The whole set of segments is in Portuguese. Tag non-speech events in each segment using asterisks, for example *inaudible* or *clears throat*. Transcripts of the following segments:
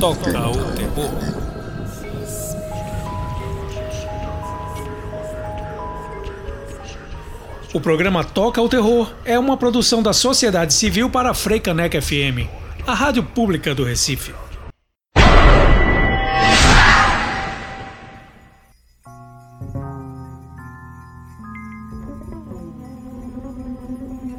toca o terror. O programa Toca o Terror é uma produção da Sociedade Civil para a Freicaneca FM, a rádio pública do Recife.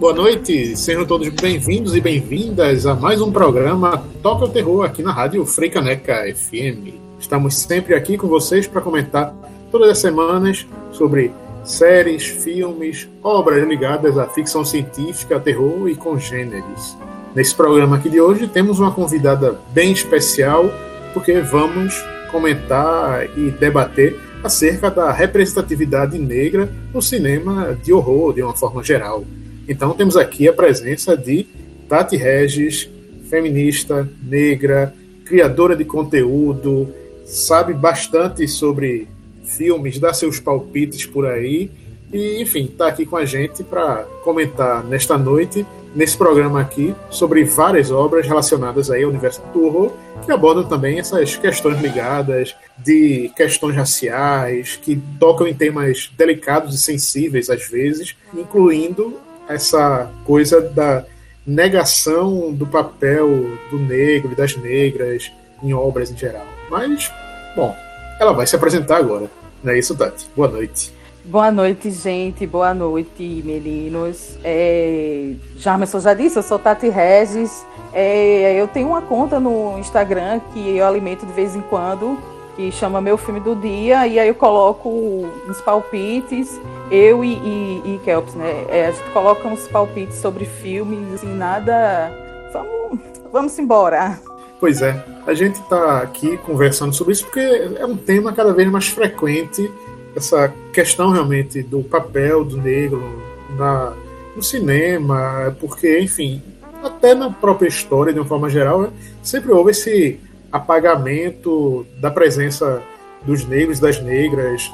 Boa noite, sejam todos bem-vindos e bem-vindas a mais um programa Toca o Terror aqui na Rádio Freicaneca FM. Estamos sempre aqui com vocês para comentar todas as semanas sobre séries, filmes, obras ligadas à ficção científica, terror e congêneres. Nesse programa aqui de hoje temos uma convidada bem especial, porque vamos comentar e debater acerca da representatividade negra no cinema de horror, de uma forma geral. Então temos aqui a presença de Tati Regis, feminista, negra, criadora de conteúdo, sabe bastante sobre filmes, dá seus palpites por aí. E, enfim, está aqui com a gente para comentar nesta noite, nesse programa aqui, sobre várias obras relacionadas aí ao universo do horror, que abordam também essas questões ligadas de questões raciais, que tocam em temas delicados e sensíveis às vezes, incluindo essa coisa da negação do papel do negro e das negras em obras em geral. Mas, bom, ela vai se apresentar agora. Não é isso, Tati? Boa noite. Boa noite, gente. Boa noite, meninos. É... Já, eu já disse, eu sou Tati Regis. É... Eu tenho uma conta no Instagram que eu alimento de vez em quando, que chama Meu Filme do Dia, e aí eu coloco uns palpites eu e, e, e Kelps, né? É, a gente coloca uns palpites sobre filmes, assim, nada. Vamos, vamos embora. Pois é, a gente está aqui conversando sobre isso porque é um tema cada vez mais frequente, essa questão realmente do papel do negro na, no cinema, porque, enfim, até na própria história, de uma forma geral, né, sempre houve esse apagamento da presença dos negros das negras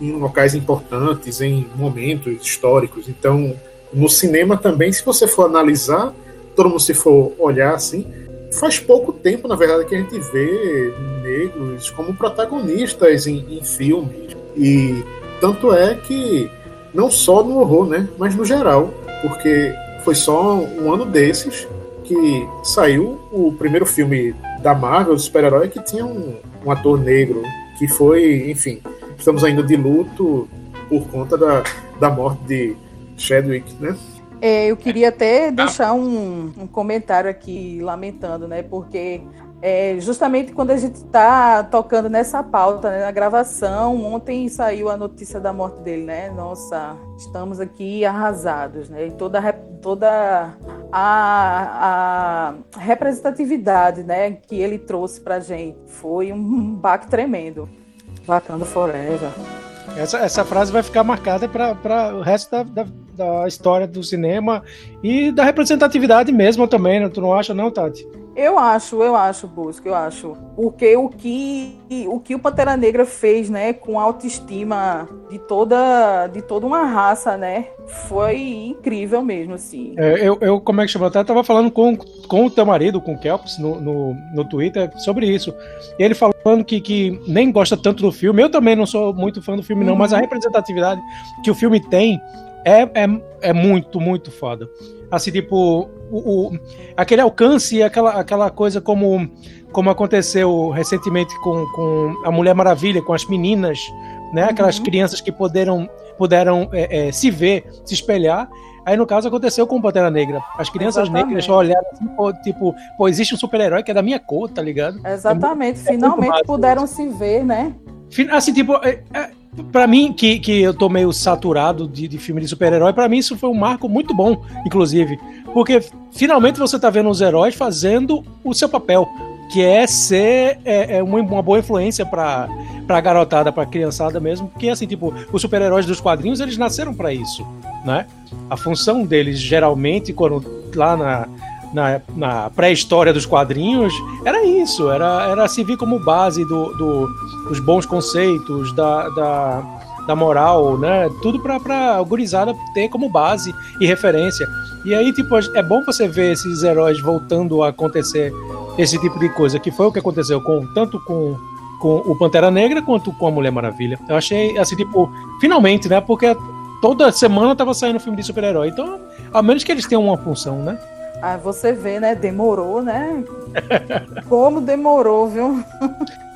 em locais importantes, em momentos históricos. Então, no cinema também, se você for analisar, todo mundo se for olhar assim, faz pouco tempo, na verdade, que a gente vê negros como protagonistas em, em filmes. E tanto é que não só no horror, né, mas no geral, porque foi só um ano desses que saiu o primeiro filme da Marvel, do super-herói, que tinha um, um ator negro que foi, enfim, estamos ainda de luto por conta da, da morte de Chadwick, né? É, eu queria até deixar um, um comentário aqui lamentando, né? Porque é, justamente quando a gente está tocando nessa pauta, né, na gravação, ontem saiu a notícia da morte dele, né? Nossa, estamos aqui arrasados, né? E toda, toda a, a representatividade, né, que ele trouxe para gente foi um baque tremendo. Wakanda Forever. Essa, essa frase vai ficar marcada para o resto da, da, da, história do cinema e da representatividade mesmo também, né? Tu não acha, não, Tati? Eu acho, eu acho, Busco, eu acho. Porque o que o que o Pantera Negra fez, né, com a autoestima de toda de toda uma raça, né, foi incrível mesmo, assim. É, eu, eu, como é que chama? Eu tava falando com, com o teu marido, com o Kelps, no, no, no Twitter, sobre isso. E ele falando que, que nem gosta tanto do filme. Eu também não sou muito fã do filme, não, uhum. mas a representatividade que o filme tem é, é, é muito, muito foda. Assim, tipo, o, o, aquele alcance, aquela, aquela coisa como, como aconteceu recentemente com, com a Mulher Maravilha, com as meninas, né? Aquelas uhum. crianças que puderam, puderam é, é, se ver, se espelhar. Aí, no caso, aconteceu com o Pantera Negra. As crianças Exatamente. negras olharam assim, pô, tipo, pô, existe um super-herói que é da minha cor, tá ligado? Exatamente. É Finalmente puderam se ver, né? Assim, tipo, é, é, para mim, que, que eu tô meio saturado de, de filme de super-herói, para mim isso foi um marco muito bom, inclusive. Porque finalmente você tá vendo os heróis fazendo o seu papel, que é ser é, é uma, uma, boa influência pra, pra garotada, pra criançada mesmo. Porque, assim, tipo, os super-heróis dos quadrinhos, eles nasceram para isso, né? A função deles, geralmente, quando lá na, na, na pré-história dos quadrinhos, era isso, era, era servir como base do, do dos bons conceitos, da, da, da moral, né? Tudo pra, pra gurizada ter como base e referência. E aí, tipo, é bom você ver esses heróis voltando a acontecer esse tipo de coisa, que foi o que aconteceu com tanto com, com o Pantera Negra quanto com a Mulher Maravilha. Eu achei assim, tipo, finalmente, né? Porque toda semana tava saindo filme de super-herói. Então, a menos que eles tenham uma função, né? Ah, você vê, né? Demorou, né? Como demorou, viu?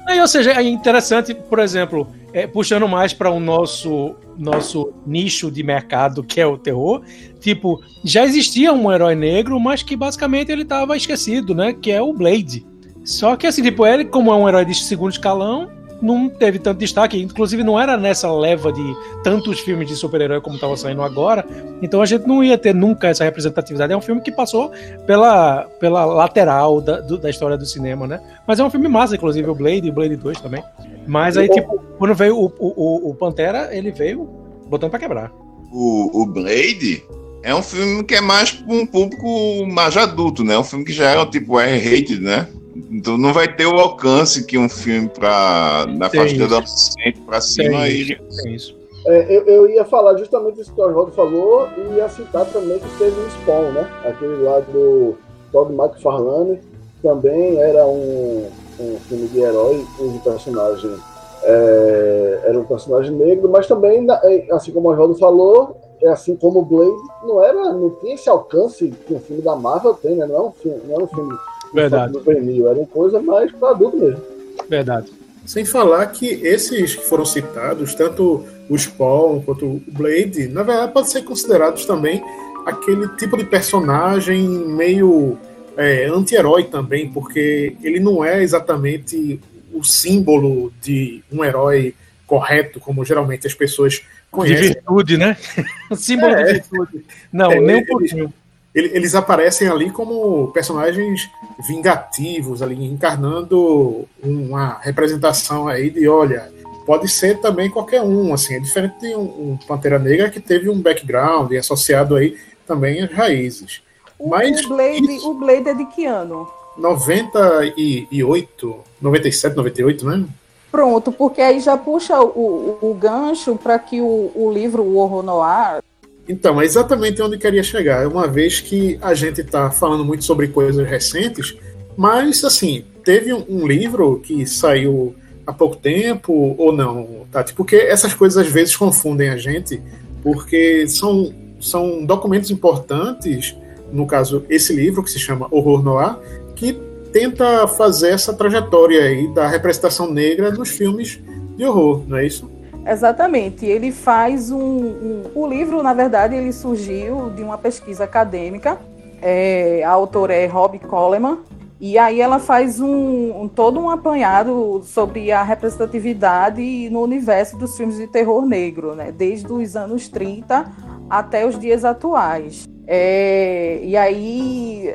Aí, ou seja, é interessante, por exemplo, é, puxando mais para o nosso, nosso nicho de mercado, que é o terror, tipo, já existia um herói negro, mas que basicamente ele estava esquecido, né? Que é o Blade. Só que assim, tipo, ele, como é um herói de segundo escalão, não teve tanto destaque. Inclusive, não era nessa leva de tantos filmes de super-herói como estava saindo agora. Então a gente não ia ter nunca essa representatividade. É um filme que passou pela, pela lateral da, do, da história do cinema, né? Mas é um filme massa, inclusive, o Blade e o Blade 2 também. Mas aí, tipo, quando veio o, o, o Pantera, ele veio botando para quebrar. O, o Blade é um filme que é mais para um público mais adulto, né? Um filme que já é tipo R-rated, né? Então não vai ter o alcance que um filme para na faixa do adolescente para cima aí. isso. É, eu, eu, ia falar justamente isso que o Oswaldo falou e ia citar também que teve o Spawn, né? Aquele lá do Todd McFarlane também era um, um filme de herói cujo personagem é, era um personagem negro, mas também, é, assim como o Oswaldo falou, é assim como o Blade, não era, não tinha esse alcance que um filme da Marvel tem, né? Não é um filme, não é um filme Verdade. juvenil, era uma coisa mais para adulto mesmo. Verdade. Sem falar que esses que foram citados, tanto o Spawn quanto o Blade, na verdade podem ser considerados também aquele tipo de personagem meio é, anti-herói também, porque ele não é exatamente o símbolo de um herói correto, como geralmente as pessoas conhecem. De virtude, né? *laughs* o símbolo é. de virtude. Não, é, nem um pouquinho eles aparecem ali como personagens vingativos, ali encarnando uma representação aí de, olha, pode ser também qualquer um, assim, é diferente de um, um Pantera Negra que teve um background e associado aí também às raízes. O, Mas, o, Blade, isso, o Blade é de que ano? 98, 97, 98, né? Pronto, porque aí já puxa o, o, o gancho para que o, o livro O Horror Noir então, é exatamente onde eu queria chegar. Uma vez que a gente está falando muito sobre coisas recentes, mas, assim, teve um, livro que saiu há pouco tempo ou não, Tati? Porque essas coisas às vezes confundem a gente, porque são, são documentos importantes, no caso, esse livro que se chama Horror Noir, que tenta fazer essa trajetória aí da representação negra nos filmes de horror, não é isso? Exatamente. Ele faz um, um, O livro, na verdade, ele surgiu de uma pesquisa acadêmica. É, a autora é Rob Coleman. E aí ela faz um, um, todo um apanhado sobre a representatividade no universo dos filmes de terror negro, né? desde os anos 30 até os dias atuais. É, e aí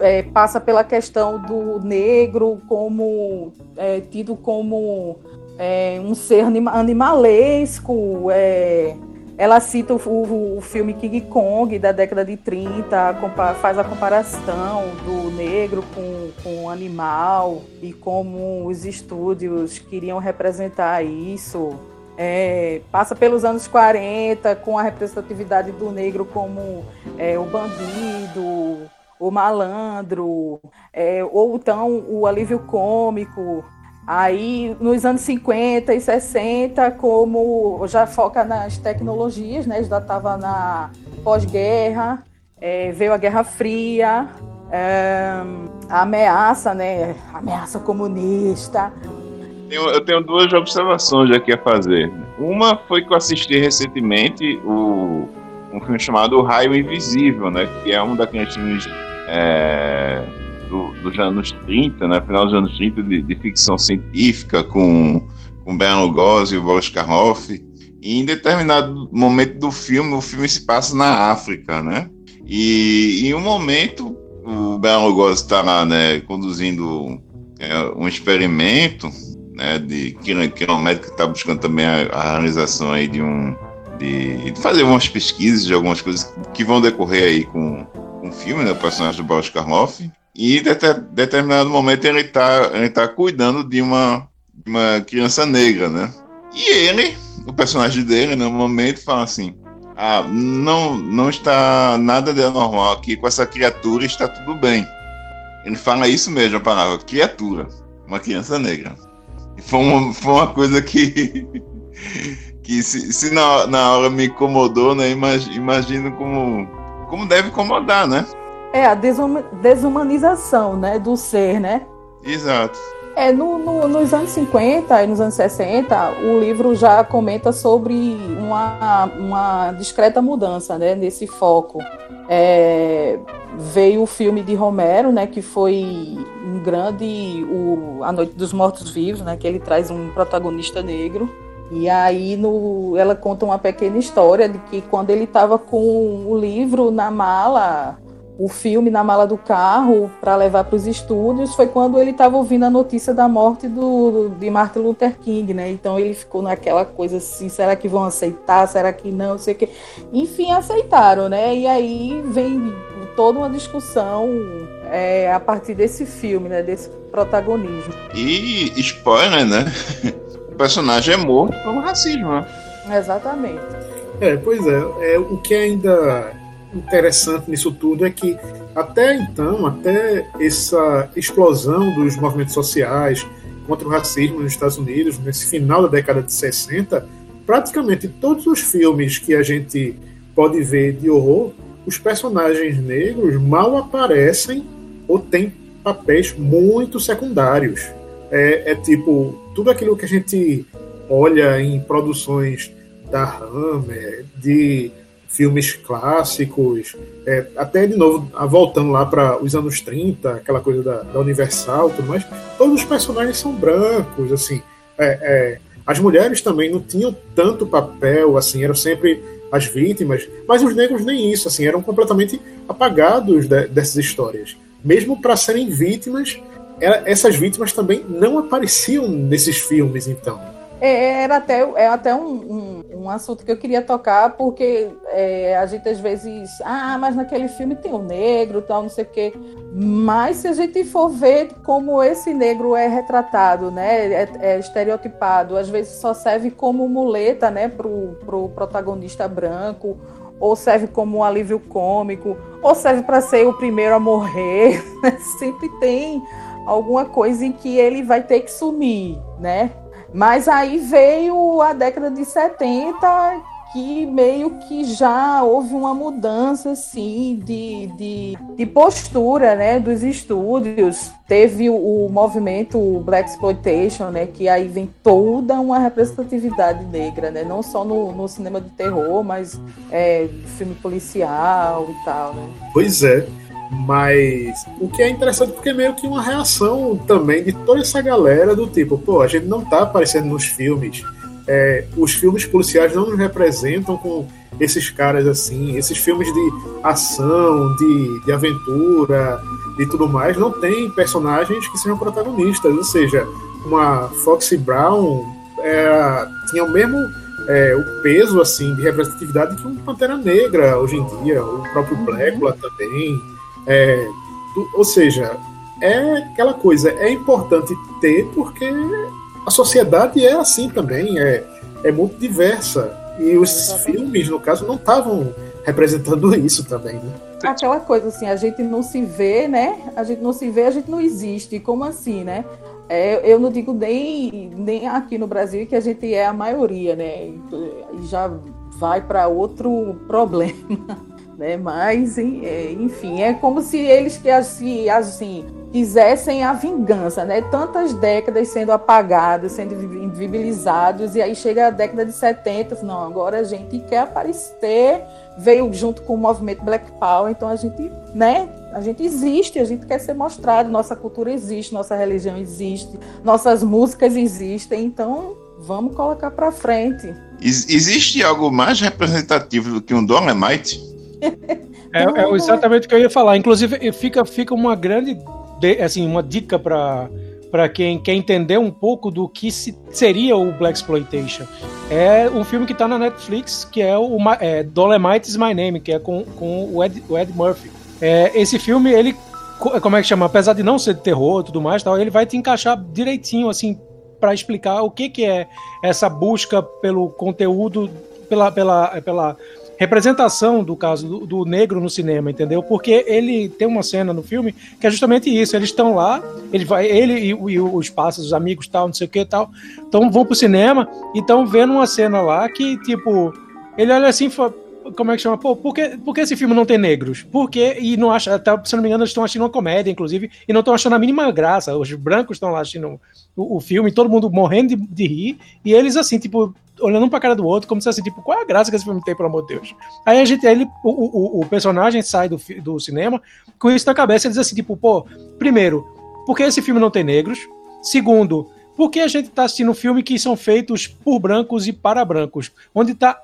é, passa pela questão do negro como é, tido como é, um ser anima animalesco. É, ela cita o, o, o, filme King Kong da década de 30, faz a comparação do negro com, com o animal e como os estúdios queriam representar isso. É, passa pelos anos 40 com a representatividade do negro como é, o bandido, o malandro, é, ou então o alívio cômico, Aí, nos anos 50 e 60, como já foca nas tecnologias, né? Já estava na pós-guerra, é, veio a Guerra Fria, é, a ameaça, né? Ameaça comunista. Eu tenho duas observações aqui a fazer. Uma foi que eu assisti recentemente o, um filme chamado O Raio Invisível, né? Que é um daqueles filmes é, do, dos anos 30, né, final dos anos 30, de, de ficção científica, com, com Bela Lugosi e o Boris Karloff. E em determinado momento do filme, o filme se passa na África, né? E em um momento, o Bela Lugosi está lá, né, conduzindo é, um experimento, né, de que, que é um médico que está buscando também a, a, realização aí de um de, de, fazer umas pesquisas de algumas coisas que vão decorrer aí com, com o filme, né, o personagem do Boris Karloff. E em determinado momento ele está ele tá cuidando de uma, de uma criança negra, né? E ele, o personagem dele, no momento, fala assim: ah, não, não está nada de anormal aqui com essa criatura, está tudo bem. Ele fala isso mesmo, a palavra criatura, uma criança negra. E foi uma, foi uma coisa que, *laughs* que se, se na, na hora me incomodou, né? Imagino como, como deve incomodar, né? É a desumanização, né, do ser, né? Exato. É, no, no, nos anos 50 e nos anos 60, o livro já comenta sobre uma, uma discreta mudança né, nesse foco. É, veio o filme de Romero, né, que foi um grande, o A Noite dos Mortos Vivos, né, que ele traz um protagonista negro. E aí no, ela conta uma pequena história de que quando ele estava com o livro na mala, o filme na mala do carro para levar para os estúdios foi quando ele estava ouvindo a notícia da morte do, de Martin Luther King, né? Então ele ficou naquela coisa assim, será que vão aceitar? Será que não? Sei o quê. Enfim, aceitaram, né? E aí vem toda uma discussão é, a partir desse filme, né? Desse protagonismo. E spoiler, né? O personagem é morto pelo racismo, né? Exatamente. É, pois é, é o que ainda interessante nisso tudo é que até então, até essa explosão dos movimentos sociais contra o racismo nos Estados Unidos, nesse final da década de 60, praticamente todos os filmes que a gente pode ver de horror, os personagens negros mal aparecem ou têm papéis muito secundários. É, é tipo, tudo aquilo que a gente olha em produções da Hammer, de filmes clássicos, é, até de novo, voltando lá para os anos 30, aquela coisa da, da Universal tudo mais, todos os personagens são brancos, assim. É, é, as mulheres também não tinham tanto papel, assim, eram sempre as vítimas, mas os negros nem isso, assim, eram completamente apagados de, dessas histórias. Mesmo para serem vítimas, era, essas vítimas também não apareciam nesses filmes, então. É, era até, é até um, um, um, assunto que eu queria tocar, porque é, a gente às vezes, ah, mas naquele filme tem um negro, tal, não sei o quê. Mas se a gente for ver como esse negro é retratado, né, é, é estereotipado, às vezes só serve como muleta, né, pro, pro protagonista branco, ou serve como um alívio cômico, ou serve para ser o primeiro a morrer. *laughs* Sempre tem alguma coisa em que ele vai ter que sumir, né? Mas aí veio a década de 70, que meio que já houve uma mudança assim de, de, de postura né, dos estúdios. Teve o, movimento Black Exploitation, né, que aí vem toda uma representatividade negra, né, não só no, no cinema de terror, mas é, filme policial e tal. Né. Pois é. Mas o que é interessante porque é meio que uma reação também de toda essa galera do tipo, pô, a gente não tá aparecendo nos filmes. É, os filmes policiais não nos representam com esses caras assim, esses filmes de ação, de, de aventura e tudo mais, não tem personagens que sejam protagonistas, ou seja, uma Foxy Brown era, tinha o mesmo é, o peso assim de representatividade que um Pantera Negra hoje em dia, o próprio uhum. Blackula também. É, ou seja, é aquela coisa, é importante ter porque a sociedade é assim também, é, é muito diversa. E os filmes, no caso, não estavam representando *laughs* isso também, né? Aquela coisa assim, a gente não se vê, né? A gente não se vê, a gente não existe. Como assim, né? É, eu não digo nem, nem aqui no Brasil que a gente é a maioria, né? E já vai para outro problema *laughs* né? Mas, é, enfim, é como se eles que assim, assim quisessem a vingança, né? Tantas décadas sendo apagados, sendo invisibilizados, e aí chega a década de 70, não, agora a gente quer aparecer, veio junto com o movimento Black Power, então a gente, né? A gente existe, a gente quer ser mostrado, nossa cultura existe, nossa religião existe, nossas músicas existem, então vamos colocar para frente. Existe algo mais representativo do que um Dolomite? *laughs* É, é, exatamente o que eu ia falar. Inclusive, fica, fica uma grande, assim, uma dica para para quem quer entender um pouco do que se, seria o Black Exploitation. É um filme que está na Netflix, que é o é, Dolemite is My Name, que é com, com o, Ed, o Ed Murphy. É, esse filme, ele, como é que chama? Apesar de não ser de terror e tudo mais, tal, ele vai te encaixar direitinho, assim, para explicar o que, que é essa busca pelo conteúdo, pela, pela, pela representação do caso do, do, negro no cinema, entendeu? Porque ele tem uma cena no filme que é justamente isso. Eles estão lá, ele vai, ele e, e, os pássaros, os amigos, tal, não sei o que, tal, então vão pro cinema e estão vendo uma cena lá que tipo ele olha assim, como é que chama? Pô, por que, por que esse filme não tem negros? Por que? E não acha, até, se não me engano, eles estão achando uma comédia, inclusive, e não estão achando a mínima graça. Os brancos estão lá assistindo o, o, filme, todo mundo morrendo de, de, rir, e eles assim, tipo, olhando um pra cara do outro, como se assim, tipo, qual é a graça que esse filme tem, pelo amor de Deus? Aí a gente, ele, o, o, o personagem sai do, do cinema com isso na cabeça e diz assim, tipo, pô, primeiro, por que esse filme não tem negros? Segundo, por que a gente está assistindo um filme que são feitos por brancos e para brancos? Onde está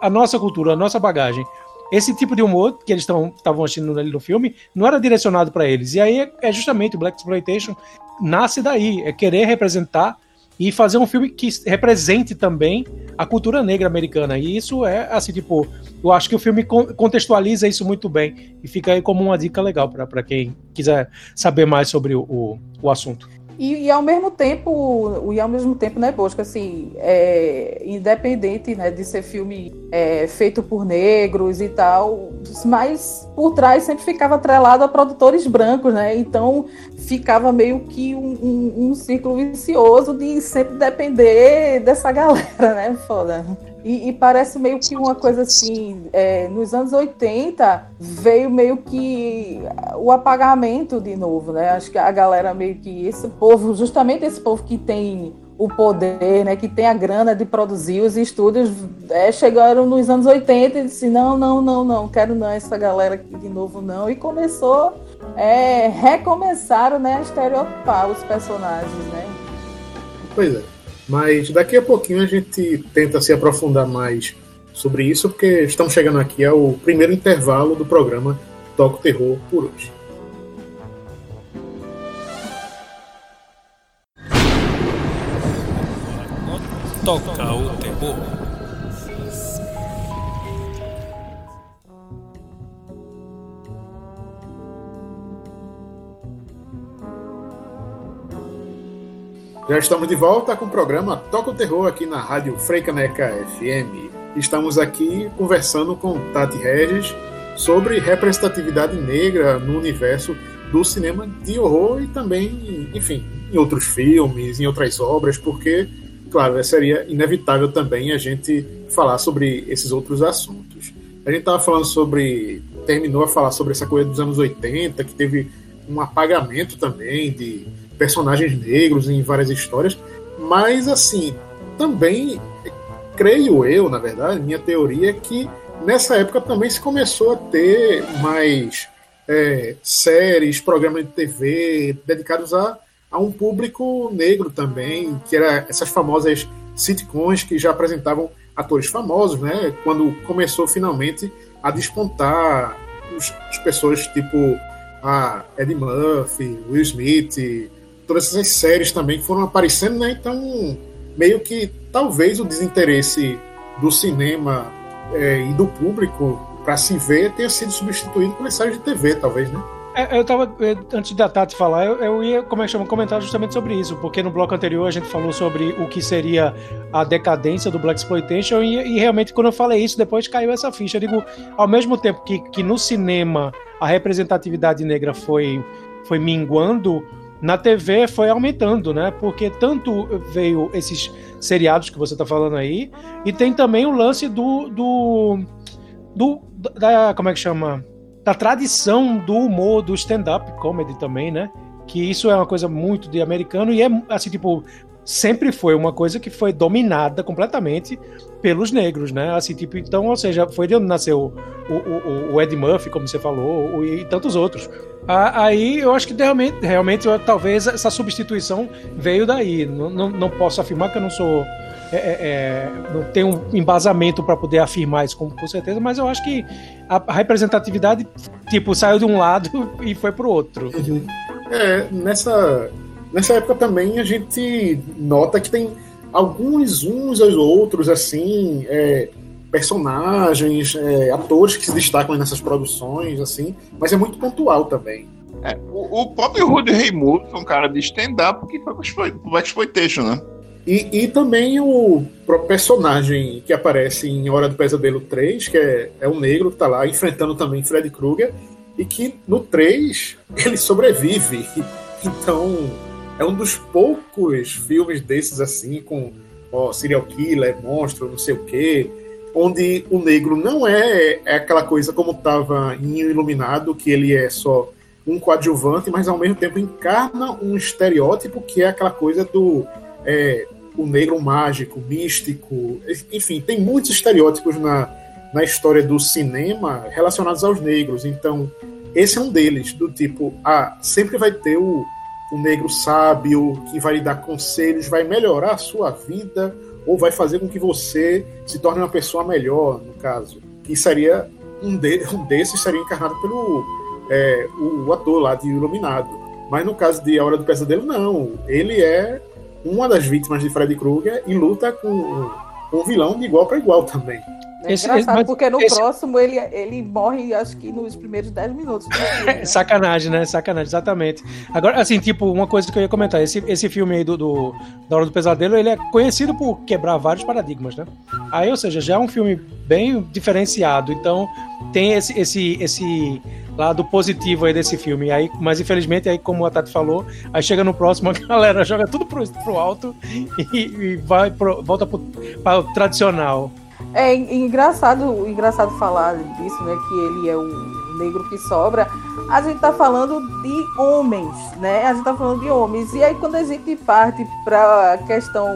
a nossa cultura, a nossa bagagem. Esse tipo de humor que eles estavam assistindo ali no filme não era direcionado para eles. E aí é justamente o Black Exploitation nasce daí, é querer representar e fazer um filme que represente também a cultura negra americana. E isso é assim, tipo, eu acho que o filme contextualiza isso muito bem e fica aí como uma dica legal para quem quiser saber mais sobre o, o, o assunto. E, e, ao mesmo tempo, e ao mesmo tempo, né, Bosco, assim, é, independente né, de ser filme é, feito por negros e tal, mas por trás sempre ficava atrelado a produtores brancos, né? Então ficava meio que um, um, um ciclo vicioso de sempre depender dessa *laughs* galera, né? Foda. E, e, parece meio que uma coisa assim, é, nos anos 80 veio meio que o apagamento de novo, né? Acho que a galera meio que esse povo, justamente esse povo que tem o poder, né, que tem a grana de produzir os estúdios, é, chegaram nos anos 80 e disse, não, não, não, não, quero não essa galera aqui de novo não, e começou, é, recomeçaram, né, a estereotipar os personagens, né. Pois é. Mas daqui a pouquinho a gente tenta se aprofundar mais sobre isso, porque estamos chegando aqui ao primeiro intervalo do programa Toca o Terror por hoje. Toca o Terror. Já estamos de volta com o programa Toca o Terror aqui na Rádio Freicaneca FM. Estamos aqui conversando com Tati Regis sobre representatividade negra no universo do cinema de horror e também, enfim, em outros filmes, em outras obras, porque, claro, seria inevitável também a gente falar sobre esses outros assuntos. A gente estava falando sobre. terminou a falar sobre essa coisa dos anos 80, que teve um apagamento também de personagens negros em várias histórias, mas assim, também creio eu, na verdade, minha teoria é que nessa época também se começou a ter mais é, séries, programas de TV dedicados a, a um público negro também, que era essas famosas sitcoms que já apresentavam atores famosos, né? Quando começou finalmente a despontar as pessoas tipo a Eddie Murphy, Will Smith, todas essas séries também que foram aparecendo, né? Então, meio que talvez o desinteresse do cinema é, e do público para se ver tenha sido substituído por séries de TV, talvez, né? É, eu tava, antes da Tati falar, eu, eu ia como é que chama, comentar justamente sobre isso, porque no bloco anterior a gente falou sobre o que seria a decadência do Black Exploitation e, e realmente quando eu falei isso, depois caiu essa ficha. Eu digo, ao mesmo tempo que, que no cinema a representatividade negra foi, foi minguando, na TV foi aumentando, né? Porque tanto veio esses seriados que você está falando aí, e tem também o lance do, do, do da, como é que chama? Da tradição do humor, do stand-up comedy também, né? Que isso é uma coisa muito de americano e é assim, tipo, sempre foi uma coisa que foi dominada completamente pelos negros, né? Assim, tipo, então, ou seja, foi de onde nasceu o, o, o Ed Murphy, como você falou, e tantos outros. Aí eu acho que realmente, realmente talvez essa substituição veio daí. Não, não, não posso afirmar que eu não sou. É, é, é não tenho um embasamento para poder afirmar isso com, com, certeza, mas eu acho que a, representatividade tipo saiu de um lado *laughs* e foi para o outro. É, nessa nessa época também a gente nota que tem alguns uns aos outros, assim, é, personagens, é, atores que se destacam nessas produções, assim, mas é muito pontual também. É, o, o próprio Rudy Ray Moore foi um cara de stand-up que foi pro Exploitation, né? E, e também o próprio personagem que aparece em Hora do Pesadelo 3, que é, é um negro que tá lá enfrentando também Freddy Krueger, e que no 3 *laughs* ele sobrevive. Então é um dos poucos filmes desses assim, com ó, serial killer, monstro, não sei o quê, onde o negro não é, é aquela coisa como estava em Iluminado, que ele é só um coadjuvante, mas ao mesmo tempo encarna um estereótipo que é aquela coisa do é, o negro mágico, místico, enfim, tem muitos estereótipos na, na história do cinema relacionados aos negros. Então, esse é um deles, do tipo, ah, sempre vai ter o, o negro sábio que vai lhe dar conselhos, vai melhorar a sua vida ou vai fazer com que você se torne uma pessoa melhor, no caso. E seria um, de, um desses seria encarnado pelo é, o, ator lá de Iluminado. Mas no caso de A Hora do Pesadelo, não. Ele é uma das vítimas de Freddy Krueger e luta com um vilão de igual para igual também. É esse, engraçado, porque no esse... próximo ele, ele morre, acho que nos primeiros 10 minutos. *laughs* né? Sacanagem, né? Sacanagem, exatamente. Agora, assim, tipo, uma coisa que eu ia comentar: esse, esse filme aí do, do, Da Hora do Pesadelo, ele é conhecido por quebrar vários paradigmas, né? Aí, ou seja, já é um filme bem diferenciado. Então, tem esse, esse, esse lado positivo aí desse filme. Aí, mas infelizmente, aí, como a Tati falou, aí chega no próximo, *laughs* a galera joga tudo pro, pro alto e, e vai pro, volta pro, para o tradicional. É engraçado, engraçado falar disso, né? Que ele é o negro que sobra. A gente tá falando de homens, né? A gente tá falando de homens. E aí quando a gente parte para a questão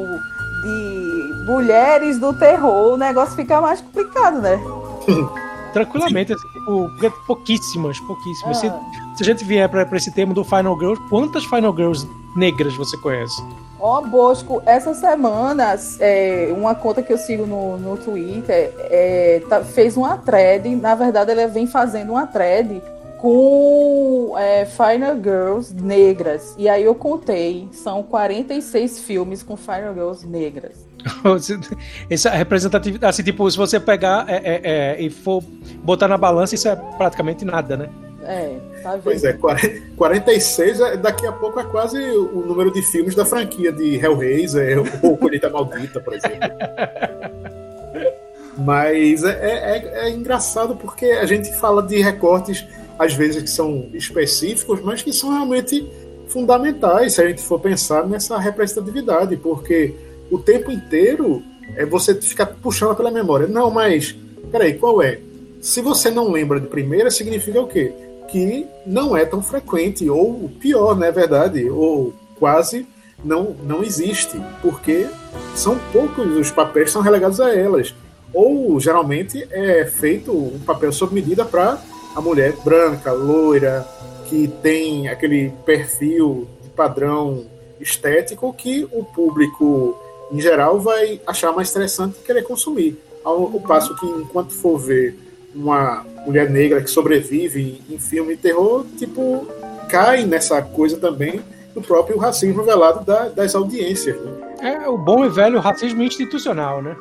de mulheres do terror, o negócio fica mais complicado, né? *laughs* Tranquilamente, assim, tipo, pouquíssimas, pouquíssimas. Ah. Se, se, a gente vier para esse termo do Final Girls, quantas Final Girls negras você conhece? Ó, oh, Bosco, essa semana, é, uma conta que eu sigo no, no Twitter é, tá, fez uma thread, na verdade ela vem fazendo uma thread com é, Final Girls negras. E aí eu contei, são 46 filmes com Final Girls negras. *laughs* Essa representatividade, assim, tipo, se você pegar é, é, é, e for botar na balança, isso é praticamente nada, né? É, tá vendo? Pois é, 46 é, daqui a pouco é quase o número de filmes da franquia de Hellraiser ou Colheita *laughs* Maldita, por exemplo. Mas é, é, é, engraçado porque a gente fala de recortes, às vezes, que são específicos, mas que são realmente fundamentais se a gente for pensar nessa representatividade, porque o tempo inteiro é você ficar puxando pela memória. Não, mas peraí, qual é? Se você não lembra de primeira, significa o quê? Que não é tão frequente, ou pior, não é verdade? Ou quase não, não existe, porque são poucos os papéis que são relegados a elas. Ou geralmente é feito um papel sob medida para a mulher branca, loira, que tem aquele perfil de padrão estético que o público em geral, vai achar mais interessante querer consumir. Ao, ao passo que, enquanto for ver uma mulher negra que sobrevive em filme de terror, tipo, cai nessa coisa também do próprio racismo velado da, das audiências. Né? É o bom e velho racismo institucional, né?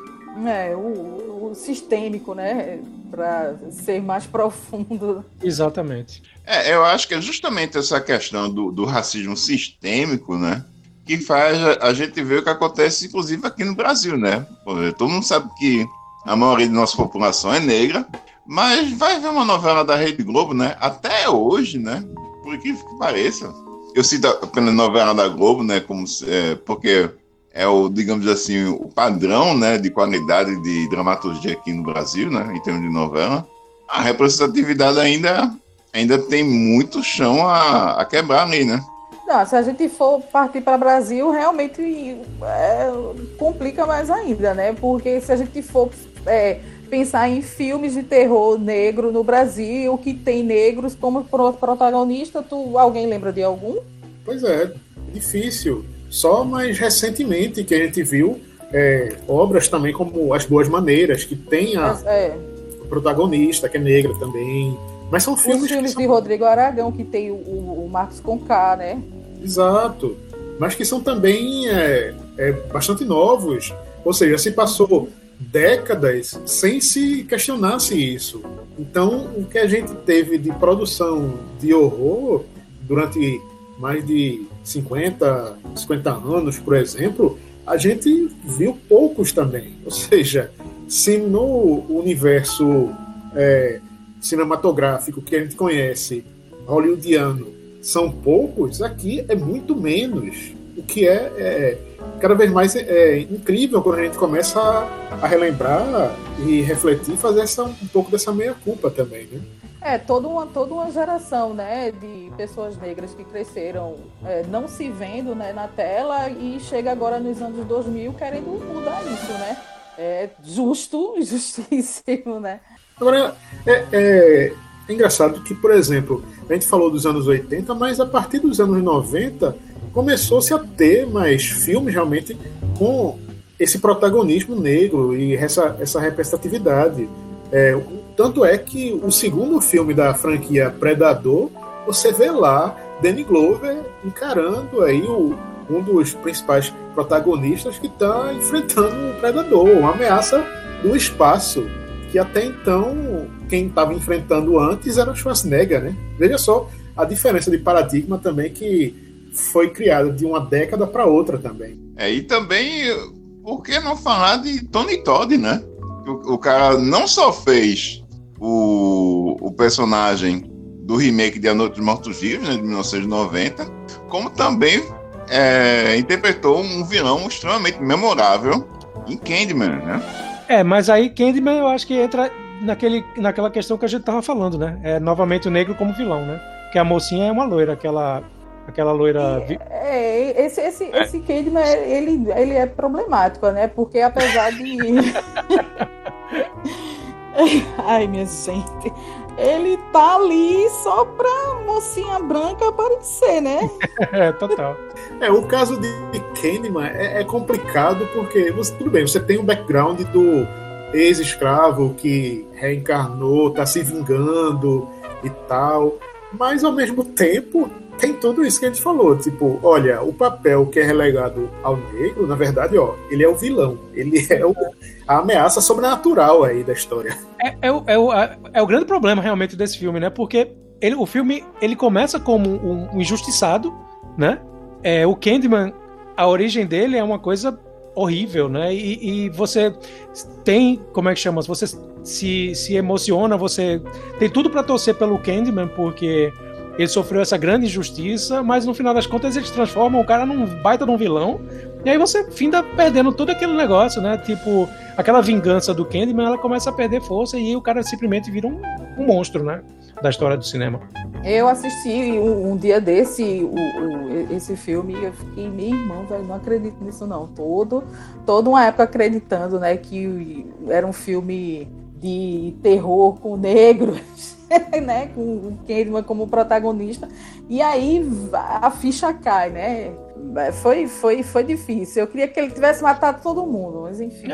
É, o, o sistêmico, né? Para ser mais profundo. Exatamente. É, eu acho que é justamente essa questão do, do racismo sistêmico, né? Que faz a gente ver o que acontece, inclusive aqui no Brasil, né? Todo mundo sabe que a maioria da nossa população é negra, mas vai ver uma novela da Rede Globo, né? Até hoje, né? Por que pareça. Eu cito apenas novela da Globo, né? Como, é, porque é o, digamos assim, o padrão né, de qualidade de dramaturgia aqui no Brasil, né? Em termos de novela. A representatividade ainda, ainda tem muito chão a, a quebrar ali, né? Não, se a gente for partir para o Brasil, realmente é, complica mais ainda, né? Porque se a gente for é, pensar em filmes de terror negro no Brasil, que tem negros como protagonista, tu, alguém lembra de algum? Pois é, difícil. Só mais recentemente que a gente viu é, obras também como As Boas Maneiras, que tem a, é. protagonista, que é negra também. Mas são filmes. Os filmes são... de Rodrigo Aragão, que tem o, o Marcos Conká, né? Exato. Mas que são também é, é, bastante novos. Ou seja, se passou décadas sem se questionasse isso. Então, o que a gente teve de produção de horror durante mais de 50, 50 anos, por exemplo, a gente viu poucos também. *laughs* Ou seja, se no universo é, cinematográfico que a gente conhece, hollywoodiano, são poucos, aqui é muito menos. O que é, é cada vez mais é, incrível quando a gente começa a, a relembrar e refletir, fazer essa, um pouco dessa meia-culpa também, né? É, toda uma, toda uma geração né, de pessoas negras que cresceram é, não se vendo né, na tela e chega agora nos anos 2000 querendo mudar isso, né? É justo, *laughs* justíssimo, né? Agora, é, é, é engraçado que, por exemplo, a gente falou dos anos 80, mas a partir dos anos 90 começou-se a ter mais filmes realmente com esse protagonismo negro e essa, essa representatividade. É, tanto é que o segundo filme da franquia Predador, você vê lá Danny Glover encarando aí o, um dos principais protagonistas que está enfrentando um predador, uma ameaça do espaço, que até então quem estava enfrentando antes era o Schwarzenegger, né? Veja só a diferença de paradigma também que foi criada de uma década para outra também. É, e também, por que não falar de Tony Todd, né? O, o cara não só fez o, o personagem do remake de A Noite dos Mortos Vivos, né, de 1990, como também é, interpretou um vilão extremamente memorável em Candyman, né? É, mas aí Candyman eu acho que entra naquele, naquela questão que a gente tava falando, né? É novamente o negro como vilão, né? Que a mocinha é uma loira, aquela aquela loira. É, é esse, esse, é. esse Candyman, ele, ele é problemático, né? Porque apesar de. *laughs* *laughs* Ai, minha gente. Ele tá ali só pra mocinha branca aparecer, né? *laughs* é, total. É, o caso de Candyman é, é complicado porque, você, tudo bem, você tem o um background do ex-escravo que reencarnou, tá se vingando e tal, mas ao mesmo tempo tem tudo isso que a gente falou. Tipo, olha, o papel que é relegado ao negro, na verdade, ó, ele é o vilão. Ele é o, a ameaça sobrenatural aí da história. É, é, o, é, o, é o grande problema realmente desse filme, né? Porque ele, o filme ele começa como um, um injustiçado, né? É, o Candyman, a origem dele é uma coisa horrível, né? E, e, você tem, como é que chama? Você se, se emociona, você tem tudo para torcer pelo Candyman, porque ele sofreu essa grande injustiça, mas no final das contas eles transformam o cara num baita de um vilão. E aí você finda perdendo todo aquele negócio, né? Tipo, aquela vingança do Candyman, ela começa a perder força e o cara simplesmente vira um, um monstro, né? Da história do cinema. Eu assisti um, um dia desse o, o, esse filme e eu fiquei, meu irmão, velho, não acredito nisso não. Todo, toda uma época acreditando, né, que era um filme de terror com negros *laughs* né, com o Candyman como protagonista, e aí a ficha cai, né? Foi, foi, foi difícil. Eu queria que ele tivesse matado todo mundo, mas enfim.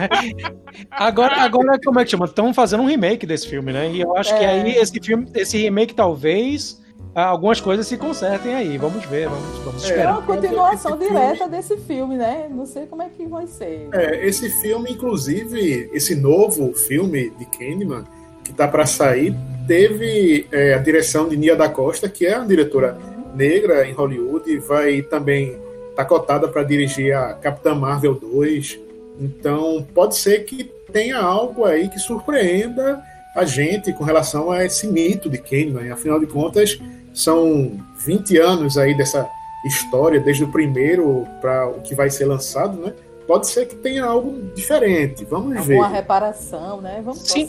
*laughs* agora, agora, como é que chama? Estão fazendo um remake desse filme, né? E eu acho é... que aí esse filme, esse remake talvez algumas coisas se consertem aí. Vamos ver, vamos, vamos esperar. É uma continuação direta desse filme, né? Não sei como é que vai ser. É, esse filme, inclusive, esse novo filme de Candyman, que está para sair, teve é, a direção de Nia da Costa, que é uma diretora negra em Hollywood, vai também estar tá cotada para dirigir a Capitã Marvel 2. Então, pode ser que tenha algo aí que surpreenda a gente com relação a esse mito de Candyman. Afinal de contas, são 20 anos aí dessa história, desde o primeiro para o que vai ser lançado, né? Pode ser que tenha algo diferente. Vamos Alguma ver. Uma reparação, né? Vamos Sim,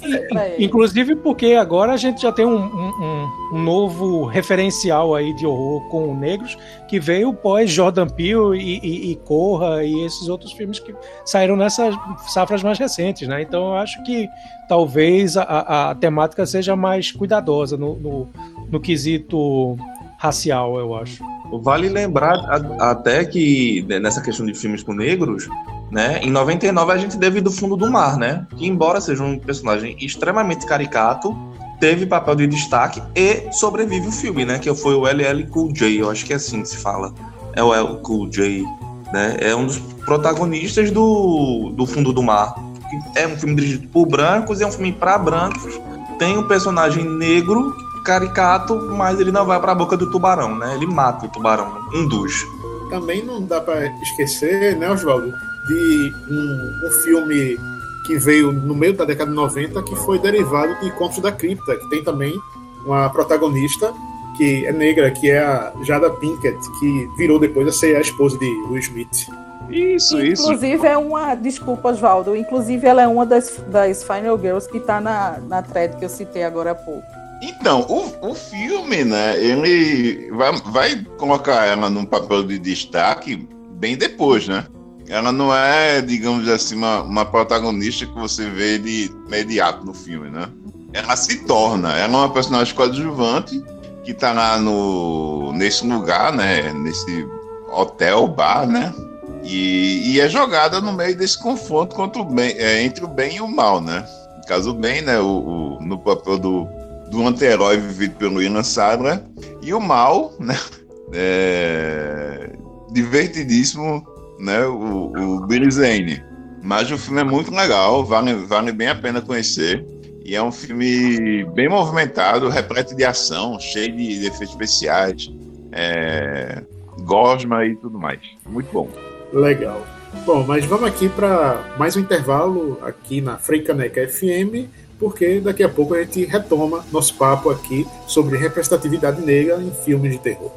inclusive porque agora a gente já tem um, um, um, novo referencial aí de horror com negros que veio pós Jordan Peele e, e, e, Corra e esses outros filmes que saíram nessas safras mais recentes, né? Então eu acho que talvez a, a temática seja mais cuidadosa no, no, no quesito racial, eu acho. Vale lembrar até que né, nessa questão de filmes com negros, né, em 99 a gente teve do Fundo do Mar, né, que embora seja um personagem extremamente caricato, teve papel de destaque e sobrevive o filme, né, que foi o LL Cool J, eu acho que é assim que se fala, é o L Cool J, né, é um dos protagonistas do, do Fundo do Mar. É um filme dirigido por brancos, é um filme para brancos, tem um personagem negro caricato, mas ele não vai para a boca do tubarão, né? Ele mata o tubarão, um dos. também não dá para esquecer, né, Oswaldo, de um, um, filme que veio no meio da década de 90 que foi derivado de Contos da Cripta, que tem também uma protagonista que é negra, que é a Jada Pinkett, que virou depois a ser a esposa de Will Smith. Isso, inclusive, isso. Inclusive é uma. Desculpa, Oswaldo. Inclusive, ela é uma das, das Final Girls que está na, na thread que eu citei agora há pouco. Então, o, o filme, né, ele vai, vai colocar ela num papel de destaque bem depois, né? Ela não é, digamos assim, uma, uma protagonista que você vê de imediato no filme, né? Ela se torna, ela é uma personagem coadjuvante que tá lá no, nesse lugar, né? Nesse hotel, bar, né? E, e é jogada no meio desse confronto o bem, é, entre o bem e o mal, né? No caso, o bem, né? O, o no papel do, do anti-herói vivido pelo Ian Sadler, e o mal, né? É, divertidíssimo, né? O, o Billy Zane. Mas o filme é muito legal, vale, vale bem a pena conhecer. E é um filme bem movimentado, repleto de ação, cheio de efeitos especiais, é, gosma e tudo mais. Muito bom. Legal. Bom, mas vamos aqui para mais um intervalo aqui na Freicaneca FM, porque daqui a pouco a gente retoma nosso papo aqui sobre representatividade negra em filmes de terror.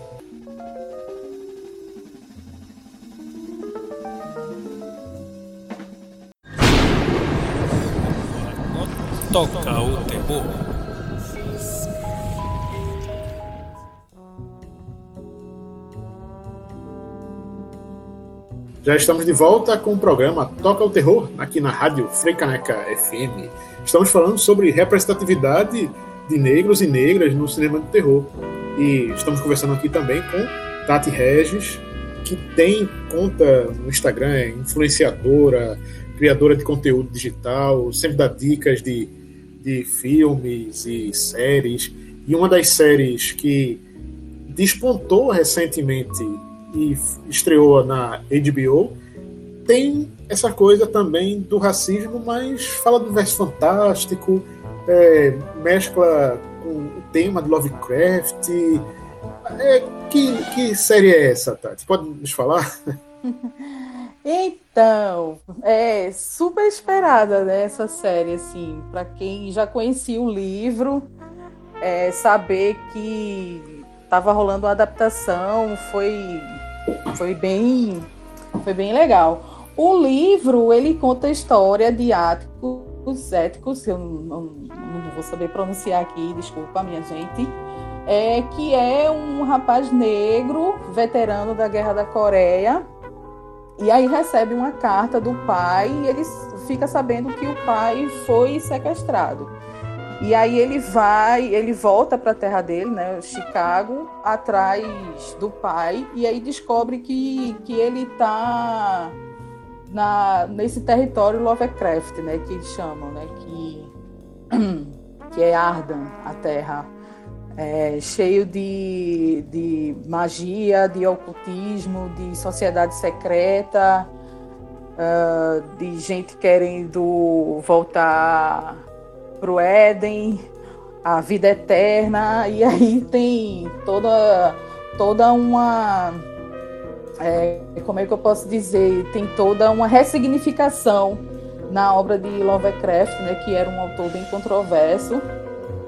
Toca o terror. Já estamos de volta com o programa Toca o Terror, aqui na Rádio Freicaneca FM. Estamos falando sobre representatividade de negros e negras no cinema de terror. E estamos conversando aqui também com Tati Regis, que tem conta no Instagram, é influenciadora, criadora de conteúdo digital, sempre dá dicas de, de filmes e séries. E uma das séries que despontou recentemente e estreou na HBO, tem essa coisa também do racismo, mas fala do universo fantástico, é, mescla com o tema de Lovecraft. É, que, que série é essa, Tati? Pode nos falar? *laughs* Então, é super esperada né, essa série, assim, para quem já conhecia o livro, é, saber que estava rolando uma adaptação, foi foi bem, foi bem legal. O livro, ele conta a história de Áticos, Éticos, eu não, não, vou saber pronunciar aqui, desculpa, minha gente, é, que é um rapaz negro, veterano da Guerra da Coreia, e aí recebe uma carta do pai e ele fica sabendo que o pai foi sequestrado. E aí ele vai, ele volta para a terra dele, né, Chicago, atrás do pai, e aí descobre que, que ele está na, nesse território Lovecraft, né, que eles chamam, né, que, *clears throat* que é Ardan, a terra, é, cheio de, de magia, de ocultismo, de sociedade secreta, uh, de gente querendo voltar para o Éden, a vida eterna, e aí tem toda, toda uma. É, como é que eu posso dizer? Tem toda uma ressignificação na obra de Lovecraft, né, que era um autor bem controverso,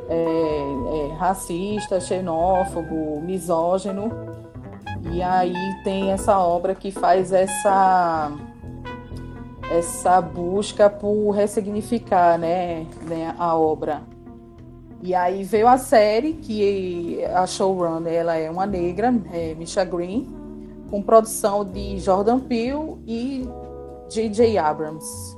é, é, racista, xenófobo, misógino. E aí tem essa obra que faz essa essa busca por ressignificar né, né, a obra. E aí veio a série, que a showrunner ela é uma negra, é Misha Green, com produção de Jordan Peele e J.J. Abrams.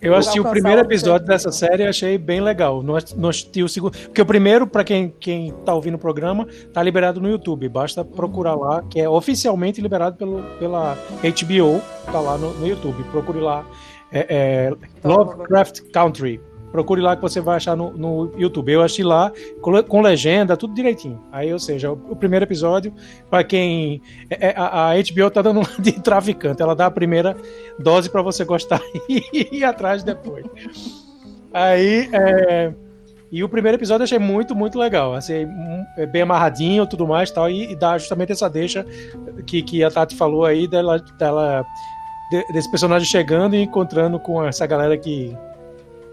Eu assisti o primeiro episódio dessa série e achei bem legal. Não, assisti o segundo. Porque o primeiro, para quem, quem tá ouvindo o programa, tá liberado no YouTube. Basta procurar lá, que é oficialmente liberado pelo, pela HBO, tá lá no, no YouTube. Procure lá. É, é, Lovecraft Country. Procure lá que você vai achar no, no YouTube. Eu achei lá com, legenda, tudo direitinho. Aí, ou seja, o, o primeiro episódio, para quem. É, é, a, a, HBO tá dando *laughs* de traficante. Ela dá a primeira dose para você gostar *laughs* e ir atrás depois. Aí, é, E o primeiro episódio eu achei muito, muito legal. Assim, bem amarradinho tudo mais tal, e, e dá justamente essa deixa que, que a Tati falou aí dela, dela desse personagem chegando e encontrando com essa galera que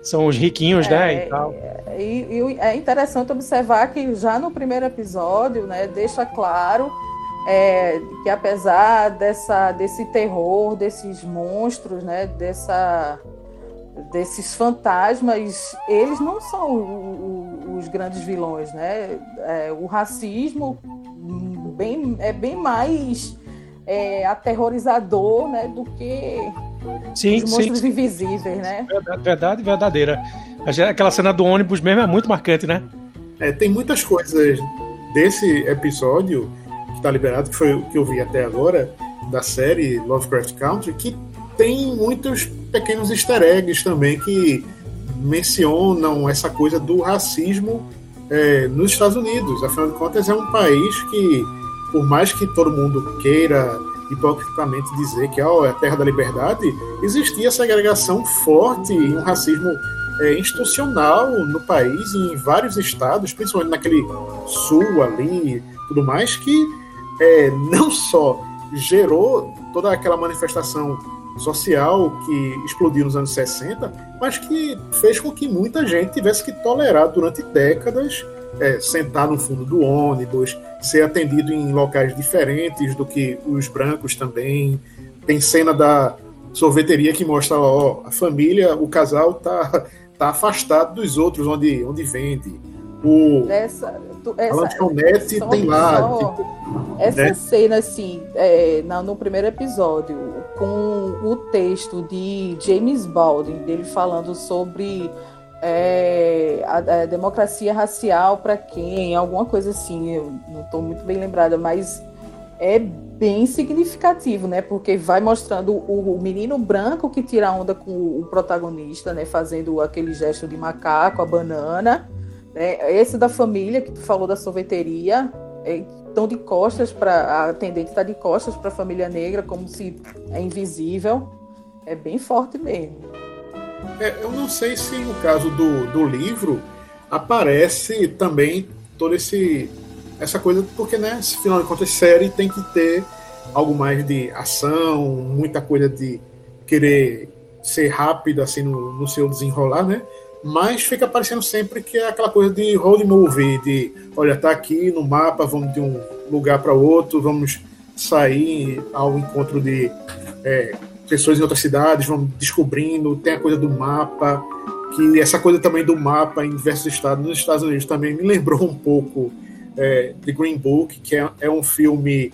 são os riquinhos, né, é, né, e tal. E, e, é interessante observar que já no primeiro episódio, né, deixa claro é, que apesar dessa, desse terror, desses monstros, né, dessa, desses fantasmas, eles não são o, o, os grandes vilões, né? É, o racismo bem, é bem mais é, aterrorizador, né, do que sim, os monstros sim. invisíveis, né? Verdade, verdadeira. Aquela cena do ônibus mesmo é muito marcante, né? É, tem muitas coisas desse episódio que está liberado, que foi o que eu vi até agora, da série Lovecraft Country, que tem muitos pequenos easter eggs também que mencionam essa coisa do racismo é, nos Estados Unidos. Afinal de contas, é um país que, por mais que todo mundo queira hipocritamente dizer que oh, é a terra da liberdade, existia segregação forte e um racismo é, institucional no país, em vários estados, principalmente naquele sul ali, tudo mais, que é, não só gerou toda aquela manifestação social que explodiu nos anos 60, mas que fez com que muita gente tivesse que tolerar durante décadas é, sentar no fundo do ônibus, ser atendido em locais diferentes do que os brancos também. Tem cena da sorveteria que mostra ó, a família, o casal tá, tá afastado dos outros onde, onde vende. O, essa, tu, essa, a lanchonete tem lá. Só, tipo, essa né? cena, assim, é, no primeiro episódio, com o texto de James Baldwin, dele falando sobre é, a, a, democracia racial para quem, alguma coisa assim, eu não estou muito bem lembrada, mas é bem significativo, né? Porque vai mostrando o, o, menino branco que tira onda com o protagonista, né? Fazendo aquele gesto de macaco, a banana. Né? Esse da família que tu falou da sorveteria, estão é, de costas para a atendente está de costas para a família negra, como se é invisível. É bem forte mesmo. É, eu não sei se no caso do, do livro aparece também toda esse essa coisa, porque, né, afinal de contas, série tem que ter algo mais de ação, muita coisa de querer ser rápido, assim, no, no seu desenrolar, né? Mas fica parecendo sempre que é aquela coisa de road movie, de, olha, tá aqui no mapa, vamos de um lugar para outro, vamos sair ao encontro de é, pessoas em outras cidades vão descobrindo, tem a coisa do mapa, que essa coisa também do mapa em diversos estados, nos Estados Unidos também me lembrou um pouco é, de Green Book, que é, é um filme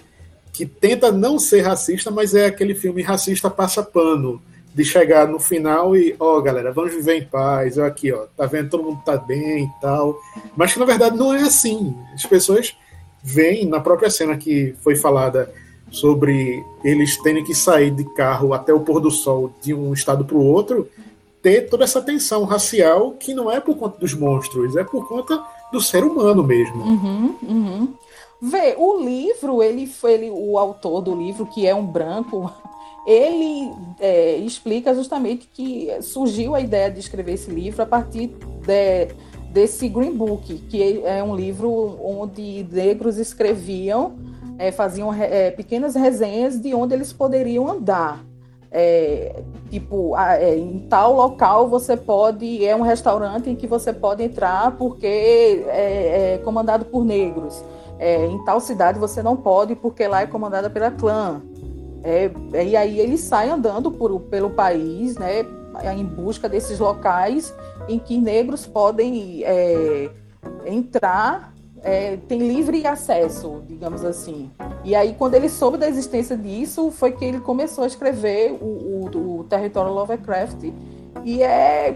que tenta não ser racista, mas é aquele filme racista passa pano, de chegar no final e, ó, oh, galera, vamos viver em paz, ó, aqui, ó, tá vendo, todo mundo tá bem e tal. Mas que na verdade não é assim. As pessoas veem na própria cena que foi falada sobre eles terem que sair de carro até o pôr do sol de um estado para o outro, ter toda essa tensão racial que não é por conta dos monstros, é por conta do ser humano mesmo. Uhum, uhum. Vê, o livro, ele foi ele, o autor do livro, que é um branco, *laughs* ele é, explica justamente que surgiu a ideia de escrever esse livro a partir de, desse Green Book, que é um livro onde negros escreviam é, faziam é, pequenas resenhas de onde eles poderiam andar. É, tipo, é, em tal local você pode, é um restaurante em que você pode entrar porque é, é comandado por negros. É, em tal cidade você não pode porque lá é comandada pela clã. E aí eles saem andando por, pelo país, né, em busca desses locais em que negros podem entrar é, tem livre acesso, digamos assim. E aí, quando ele soube da existência disso, foi que ele começou a escrever o, o, o Território Lovecraft. E é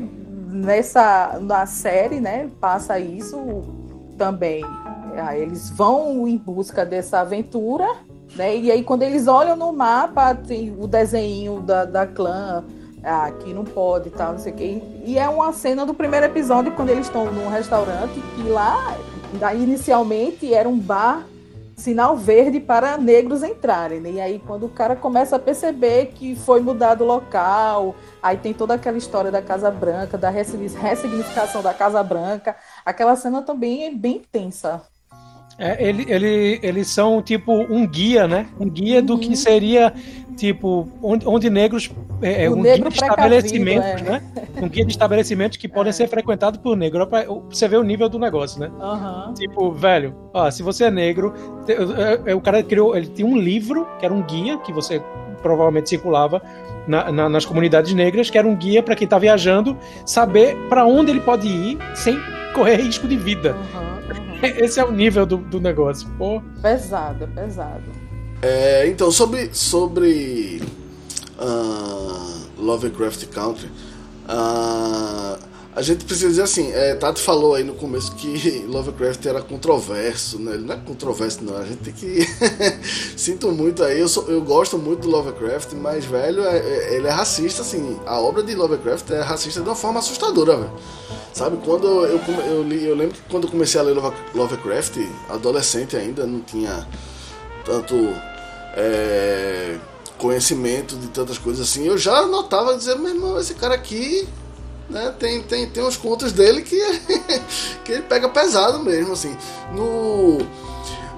nessa na série, né, passa isso também. Aí eles vão em busca dessa aventura, né? E aí quando eles olham no mapa, tem o desenho da, da clã, ah, aqui não pode, tal, não sei o quê. E é uma cena do primeiro episódio quando eles estão num restaurante que lá inicialmente era um bar sinal verde para negros entrarem. Né? E aí, quando o cara começa a perceber que foi mudado o local, aí tem toda aquela história da Casa Branca, da ressignificação da Casa Branca, aquela cena também é bem tensa. É, ele, ele, eles são tipo um guia, né? Um guia do que uhum. seria tipo onde, onde negros é, é um guia de estabelecimentos, é. né? Um guia de estabelecimentos que podem é. ser frequentados por negro. Pra você ver o nível do negócio, né? Uhum. Tipo, velho, ó, se você é negro, o cara criou, ele tinha um livro que era um guia que você provavelmente circulava na, na, nas comunidades negras, que era um guia para quem está viajando saber para onde ele pode ir sem correr risco de vida. Uhum. *laughs* Esse é o nível do, do negócio. Pô. Pesado, pesado. É, então, sobre, sobre uh, Lovecraft Country, uh, a gente precisa dizer assim, é, Tati falou aí no começo que *laughs* Lovecraft era controverso, né? Ele não é controverso, não. A gente tem que. *laughs* Sinto muito aí, eu, sou, eu gosto muito do Lovecraft, mas, velho, é, é, ele é racista, assim. A obra de Lovecraft é racista de uma forma assustadora, velho. Sabe, quando eu, eu li, eu lembro que quando eu comecei a ler Lovecraft, adolescente ainda, não tinha tanto é, conhecimento de tantas coisas assim, eu já notava dizer, meu irmão, esse cara aqui, né, tem, tem, tem uns contos dele que, *laughs* que ele pega pesado mesmo, assim. No,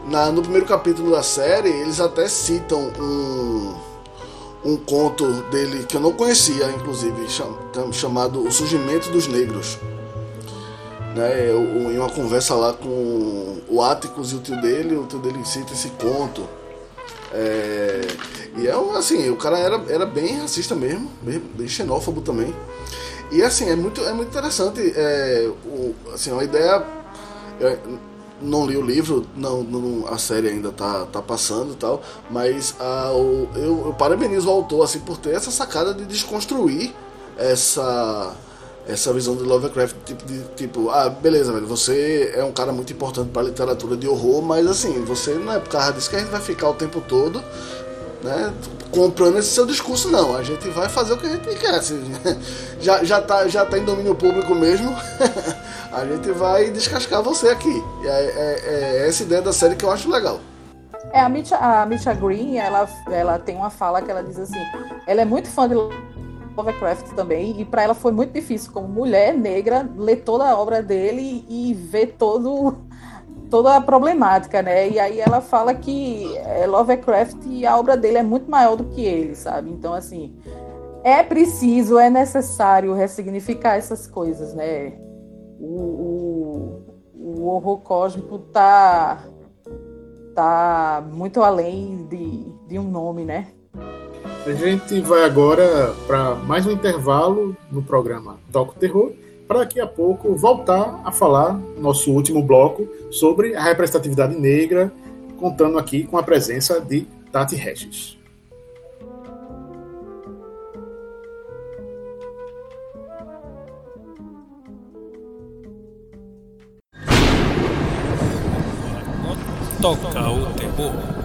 na, no primeiro capítulo da série, eles até citam um, um conto dele que eu não conhecia, inclusive, chamado O Surgimento dos Negros né, em uma conversa lá com o Atticus e o tio dele, o tio dele cita esse conto. É, e é assim, o cara era, era bem racista mesmo, bem xenófobo também. E assim, é muito, é muito interessante. É, o, assim, uma ideia. Eu não li o livro, não, não, a série ainda tá, tá passando e tal, mas a, o, eu, eu parabenizo o autor assim, por ter essa sacada de desconstruir essa essa visão de Lovecraft, tipo, de, tipo, ah, beleza, velho, você é um cara muito importante para a literatura de horror, mas assim, você não é por causa disso que a gente vai ficar o tempo todo, né, comprando esse seu discurso, não. A gente vai fazer o que a gente quer. Assim, *laughs* já, já, tá, já tá em domínio público mesmo, *laughs* a gente vai descascar você aqui. É, é, é essa ideia da série que eu acho legal. É, a Mitcha, a Green, ela, ela tem uma fala que ela diz assim, ela é muito fã de Lovecraft também, e para ela foi muito difícil, como mulher negra, ler toda a obra dele e ver todo, toda a problemática, né? E aí ela fala que é, Lovecraft e a obra dele é muito maior do que ele, sabe? Então, assim, é preciso, é necessário ressignificar essas coisas, né? O, o, o horror cósmico tá, tá muito além de, de um nome, né? A gente vai agora para mais um intervalo no programa Toco Terror, para daqui a pouco voltar a falar, nosso último bloco, sobre a representatividade negra, contando aqui com a presença de Tati Regis. Toca o terror.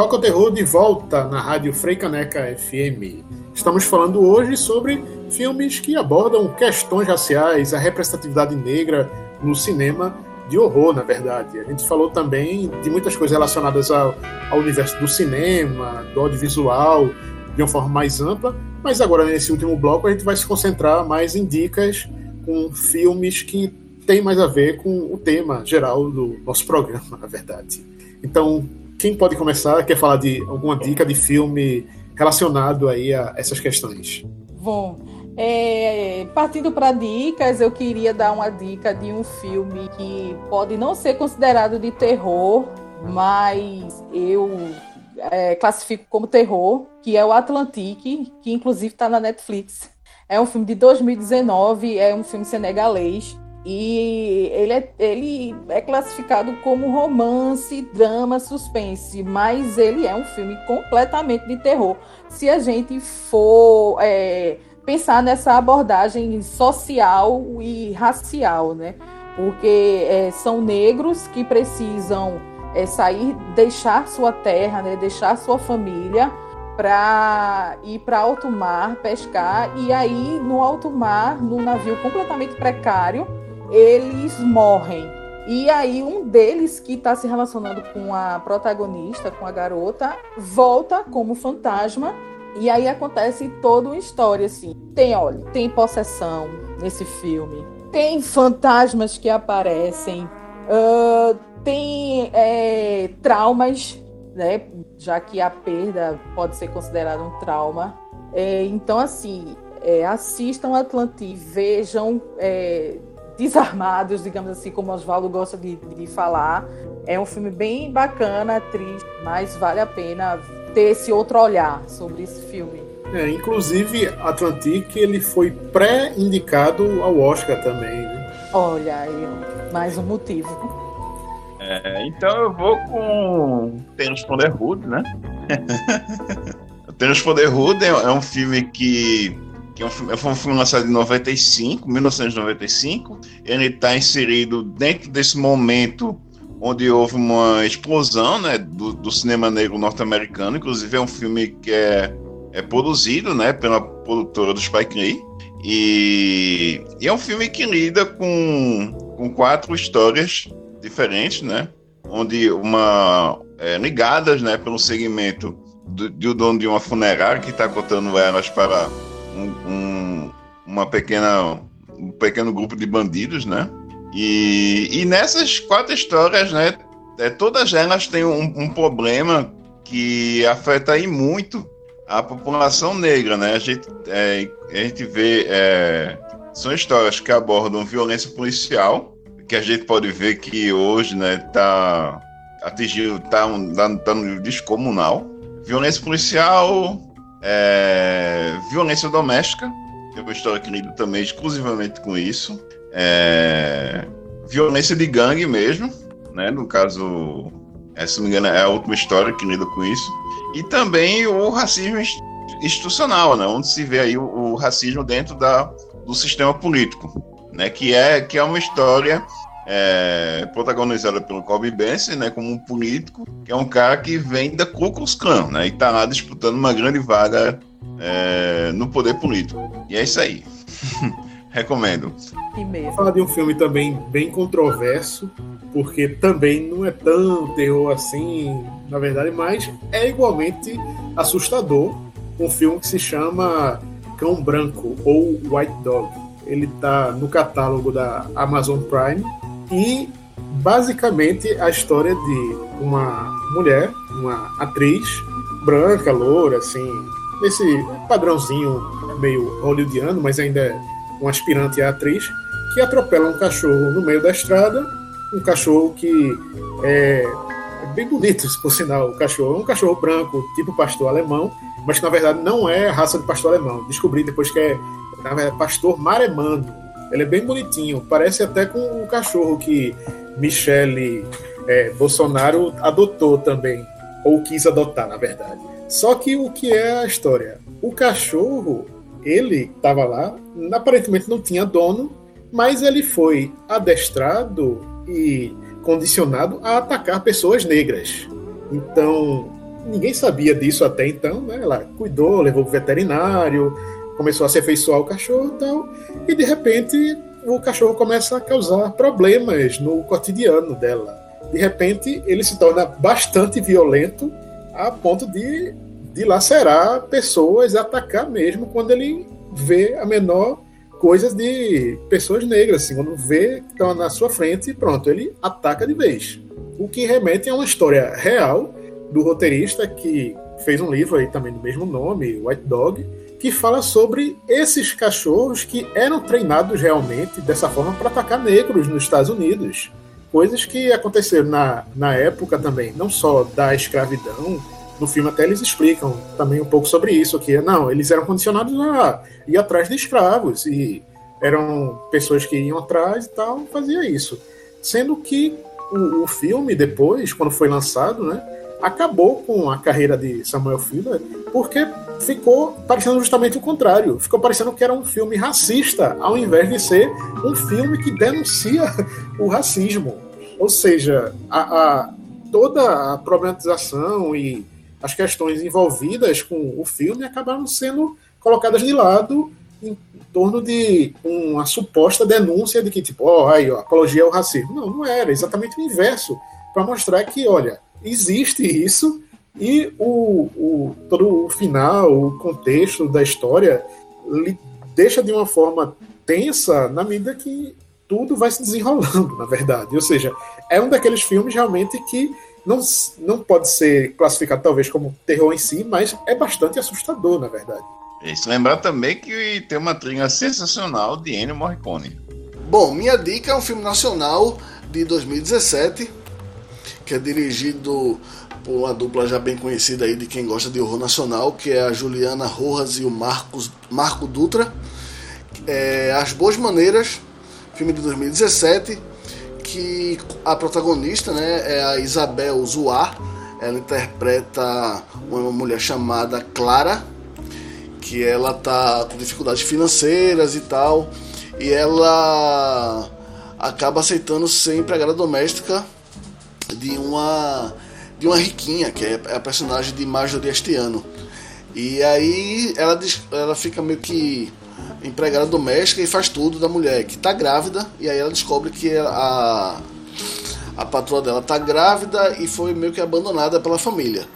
Toca o Terror de volta na Rádio Freicaneca FM. Estamos falando hoje sobre filmes que abordam questões raciais, a representatividade negra no cinema de horror, na verdade. A gente falou também de muitas coisas relacionadas ao, ao universo do cinema, do audiovisual, de uma forma mais ampla, mas agora nesse último bloco a gente vai se concentrar mais em dicas com filmes que têm mais a ver com o tema geral do nosso programa, na verdade. Então, quem pode começar? Quer falar de alguma dica de filme relacionado aí a essas questões? Bom, é, partindo para dicas, eu queria dar uma dica de um filme que pode não ser considerado de terror, mas eu é, classifico como terror, que é o Atlantique, que inclusive está na Netflix. É um filme de 2019, é um filme senegalês. E ele é, ele é classificado como romance, drama, suspense, mas ele é um filme completamente de terror. Se a gente for é, pensar nessa abordagem social e racial, né? Porque é, são negros que precisam é, sair, deixar sua terra, né? deixar sua família para ir para alto mar pescar e aí no alto mar, num navio completamente precário, eles morrem. E aí um deles que está se relacionando com a protagonista, com a garota, volta como fantasma e aí acontece toda uma história assim. Tem, olha, tem possessão nesse filme, tem fantasmas que aparecem, uh, tem é, traumas, né? Já que a perda pode ser considerada um trauma. É, então, assim, é, assistam Atlantis, vejam é, desarmados, digamos assim, como Oswaldo gosta de, de falar. É um filme bem bacana, triste, mas vale a pena ter esse outro olhar sobre esse filme. É, inclusive, Atlantic ele foi pré-indicado ao Oscar também. Né? Olha aí, mais um motivo. É, então eu vou com Tênis Ponderhood, né? *laughs* Tênis Ponderhood é um filme que, que é um foi um filme lançado em 95, 1995. Ele está inserido dentro desse momento onde houve uma explosão né, do, do cinema negro norte-americano. Inclusive é um filme que é, é produzido né, pela produtora do Spike Lee. E, e é um filme que lida com, com quatro histórias diferentes, né? Onde uma é, ligadas, né, pelo segmento do, do dono de uma funerária que está cotando elas para um, um, uma pequena um pequeno grupo de bandidos, né? E, e nessas quatro histórias, né, é, todas elas têm um, um, problema que afeta aí muito a população negra, né? A gente, é, a gente vê é, são histórias que abordam violência policial, que a gente pode ver que hoje, né, tá atingiu, tá, tá, tá no descomunal. Violência policial, é, violência doméstica, é uma história que lida também exclusivamente com isso. É, violência de gangue mesmo, né? No caso, essa, se não me engano, é a última história que lida com isso. E também o racismo institucional, né? Onde se vê aí o, o racismo dentro da, do sistema político né? Que é que é uma história é, protagonizada pelo Corbin Benson, né? Como um político que é um cara que vem da Ku Klux Klan, né? E tá lá disputando uma grande vaga é, no poder político. E é isso aí. *laughs* Recomendo. Vou falar de um filme também bem controverso, porque também não é tão terror assim, na verdade, mas é igualmente assustador. Um filme que se chama Cão Branco ou White Dog ele está no catálogo da Amazon Prime e basicamente a história de uma mulher, uma atriz branca, loura, assim, nesse padrãozinho meio hollywoodiano, mas ainda é um aspirante a atriz, que atropela um cachorro no meio da estrada, um cachorro que é, bem bonito, *laughs* por sinal, o cachorro, é um cachorro branco, tipo pastor alemão, mas que na verdade não é raça de pastor alemão. Descobri depois que é é pastor maremando. Ele é bem bonitinho, parece até com o cachorro que Michele é, Bolsonaro adotou também, ou quis adotar, na verdade. Só que o que é a história? O cachorro, ele estava lá, aparentemente não tinha dono, mas ele foi adestrado e condicionado a atacar pessoas negras. Então, ninguém sabia disso até então, né? Ela cuidou, levou o veterinário, começou a se afeiçoar o cachorro e tal, e de repente o cachorro começa a causar problemas no cotidiano dela. De repente ele se torna bastante violento a ponto de, lacerar pessoas, atacar mesmo quando ele vê a menor coisa de pessoas negras, assim, quando vê que estão na sua frente, pronto, ele ataca de vez. O que remete a uma história real do roteirista que fez um livro aí também do mesmo nome, White Dog, que fala sobre esses cachorros que eram treinados realmente dessa forma para atacar negros nos Estados Unidos. Coisas que aconteceram na, na época também, não só da escravidão, no filme até eles explicam também um pouco sobre isso, que não, eles eram condicionados a ir atrás de escravos, e eram pessoas que iam atrás e tal, fazia isso. Sendo que o, o filme depois, quando foi lançado, né, acabou com a carreira de Samuel Fuller, porque ficou parecendo justamente o contrário. Ficou parecendo que era um filme racista, ao invés de ser um filme que denuncia *laughs* o racismo. Ou seja, a, a, toda a problematização e as questões envolvidas com o filme acabaram sendo colocadas de lado em torno de uma suposta denúncia de que, tipo, ó, oh, aí, ó, apologia ao racismo. Não, não era, exatamente o inverso, para mostrar que, olha, existe isso e o, o, todo o final, o contexto da história, deixa de uma forma tensa na medida que tudo vai se desenrolando, na verdade. Ou seja, é um daqueles filmes realmente que não, não pode ser classificado talvez como terror em si, mas é bastante assustador, na verdade. Isso lembrar também que tem uma trilha sensacional de Ennio Morricone. Bom, minha dica é um filme nacional de 2017, que é dirigido por uma dupla já bem conhecida aí de quem gosta de horror nacional, que é a Juliana Rojas e o Marcos, Marco Dutra. É, As Boas Maneiras, filme de 2017, que a protagonista né, é a Isabel Zuar. Ela interpreta uma mulher chamada Clara, que ela tá com dificuldades financeiras e tal, e ela acaba aceitando ser empregada doméstica de uma de uma riquinha, que é a personagem de Marjorie Astiano. E aí ela, ela fica meio que empregada doméstica e faz tudo da mulher que tá grávida, e aí ela descobre que a, a patroa dela tá grávida e foi meio que abandonada pela família.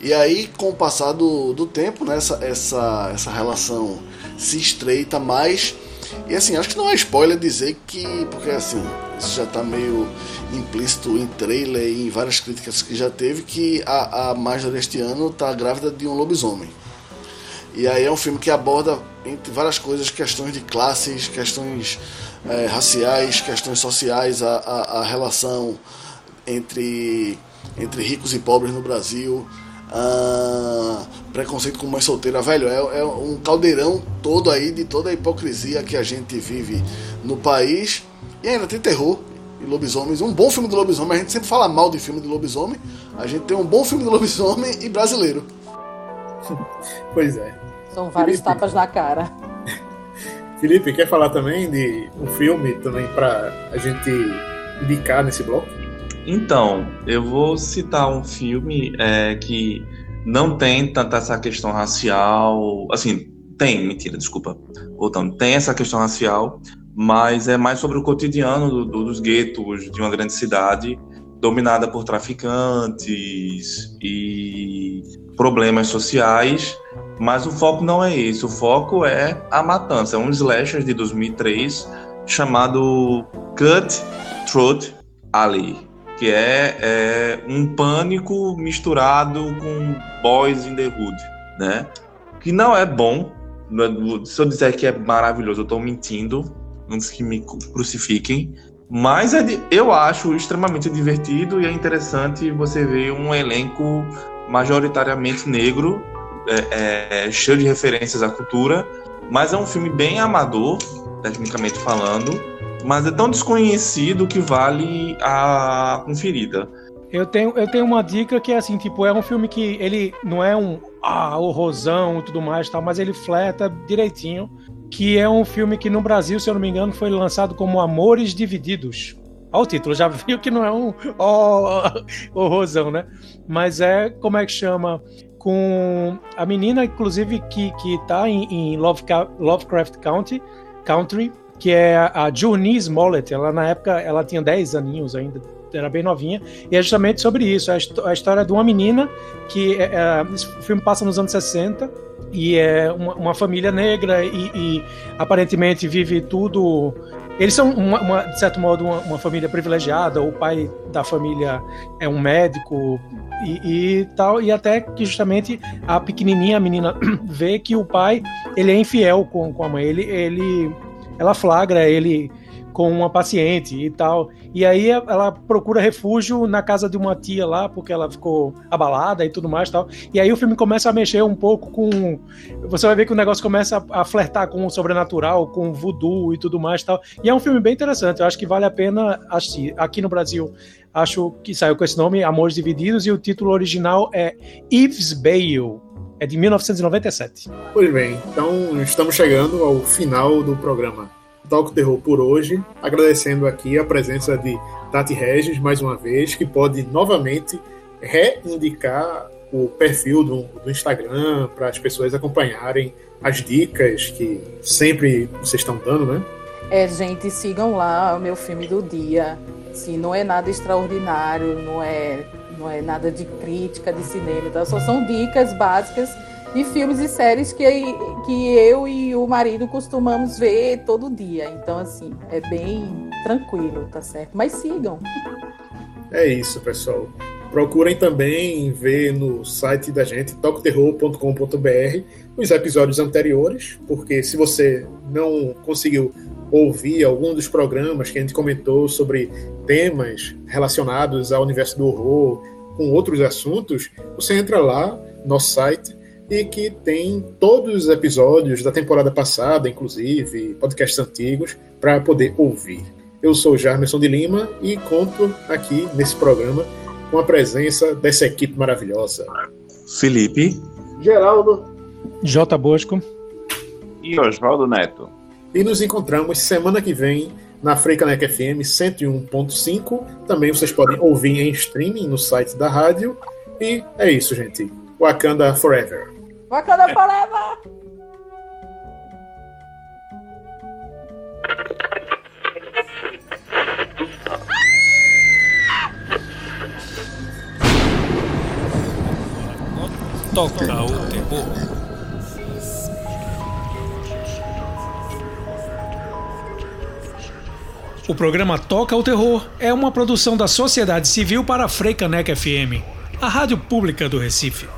E aí, com o passar do, do tempo, né, essa, essa, essa relação se estreita mais. E assim, acho que não é spoiler dizer que, porque assim, isso já está meio implícito em trailer e em várias críticas que já teve, que a, a Marjorie deste ano está grávida de um lobisomem. E aí é um filme que aborda, entre várias coisas, questões de classes, questões é, raciais, questões sociais, a, a, a relação entre, entre ricos e pobres no Brasil ah, preconceito com mãe solteira, velho, é, é, um caldeirão todo aí de toda a hipocrisia que a gente vive no país. E ainda tem terror e lobisomens. Um bom filme de lobisomem, a gente sempre fala mal de filme de lobisomem. A gente tem um bom filme de lobisomem e brasileiro. *laughs* pois é. São vários Felipe. tapas na cara. *laughs* Felipe, quer falar também de um filme também para a gente indicar nesse bloco? Então, eu vou citar um filme é, que não tem tanta essa questão racial. Assim, tem, mentira, desculpa. Voltando, tem essa questão racial, mas é mais sobre o cotidiano do, do, dos guetos de uma grande cidade dominada por traficantes e problemas sociais. Mas o foco não é isso. O foco é a matança. É um slasher de 2003 chamado Cut Throat Alley que é, é, um pânico misturado com Boys in the Hood, né? Que não é bom. Se eu disser que é maravilhoso, eu estou mentindo, antes que me crucifiquem. Mas é de, eu acho extremamente divertido e é interessante você ver um elenco majoritariamente negro, é, é, cheio de referências à cultura, mas é um filme bem amador, tecnicamente falando, mas é tão desconhecido que vale a conferida. Eu tenho, eu tenho uma dica que é assim, tipo, é um filme que ele não é um ah, horrorzão e tudo mais, tal, mas ele fleta direitinho, que é um filme que no Brasil, se eu não me engano, foi lançado como Amores Divididos. Olha o título, já *laughs* viu que não é um oh, horrorzão, né? Mas é, como é que chama? Com a menina, inclusive, que, que tá em, em Lovecraft County, Country, que é a Journey Smollett. Ela, na época, ela tinha 10 aninhos ainda, era bem novinha, e é justamente sobre isso, a, história de uma menina que, é, é, o filme passa nos anos 60, e é uma, uma família negra e, e, aparentemente vive tudo... Eles são, uma, uma, de certo modo, uma, uma, família privilegiada, o pai da família é um médico e, e, tal, e até que justamente a pequenininha, a menina, *clears throat* vê que o pai, ele é infiel com, com a mãe, ele... ele ela flagra ele com uma paciente e tal. E aí ela procura refúgio na casa de uma tia lá, porque ela ficou abalada e tudo mais tal. E aí o filme começa a mexer um pouco com. Você vai ver que o negócio começa a, flertar com o sobrenatural, com o voodoo e tudo mais tal. E é um filme bem interessante, eu acho que vale a pena assistir. Aqui no Brasil, acho que saiu com esse nome, Amores Divididos, e o título original é Eve's Bale é de 1997. Pois bem, então estamos chegando ao final do programa Talk Terror por hoje, agradecendo aqui a presença de Tati Regis mais uma vez, que pode novamente reindicar o perfil do, do Instagram para as pessoas acompanharem as dicas que sempre vocês estão dando, né? É, gente, sigam lá o meu filme do dia. Assim, não é nada extraordinário, não é, não é nada de crítica de cinema, tá? só são dicas básicas de filmes e séries que, que eu e o marido costumamos ver todo dia. Então, assim, é bem tranquilo, tá certo? Mas sigam. É isso, pessoal. Procurem também ver no site da gente, tocoterror.com.br, os episódios anteriores, porque se você não conseguiu ouvir algum dos programas que a gente comentou sobre temas relacionados ao universo do horror, com outros assuntos, você entra lá no nosso site e que tem todos os episódios da temporada passada, inclusive podcasts antigos, para poder ouvir. Eu sou Jarmerson de Lima e conto aqui nesse programa com a presença dessa equipe maravilhosa. Felipe, Geraldo, J. Bosco e Oswaldo Neto. E nos encontramos semana que vem na Freicanec FM 101.5. Também vocês podem ouvir em streaming no site da rádio. E é isso, gente. Wakanda Forever. Wakanda Forever! Toca o terror. O programa Toca o Terror é uma produção da Sociedade Civil para a Freicanec FM, a rádio pública do Recife.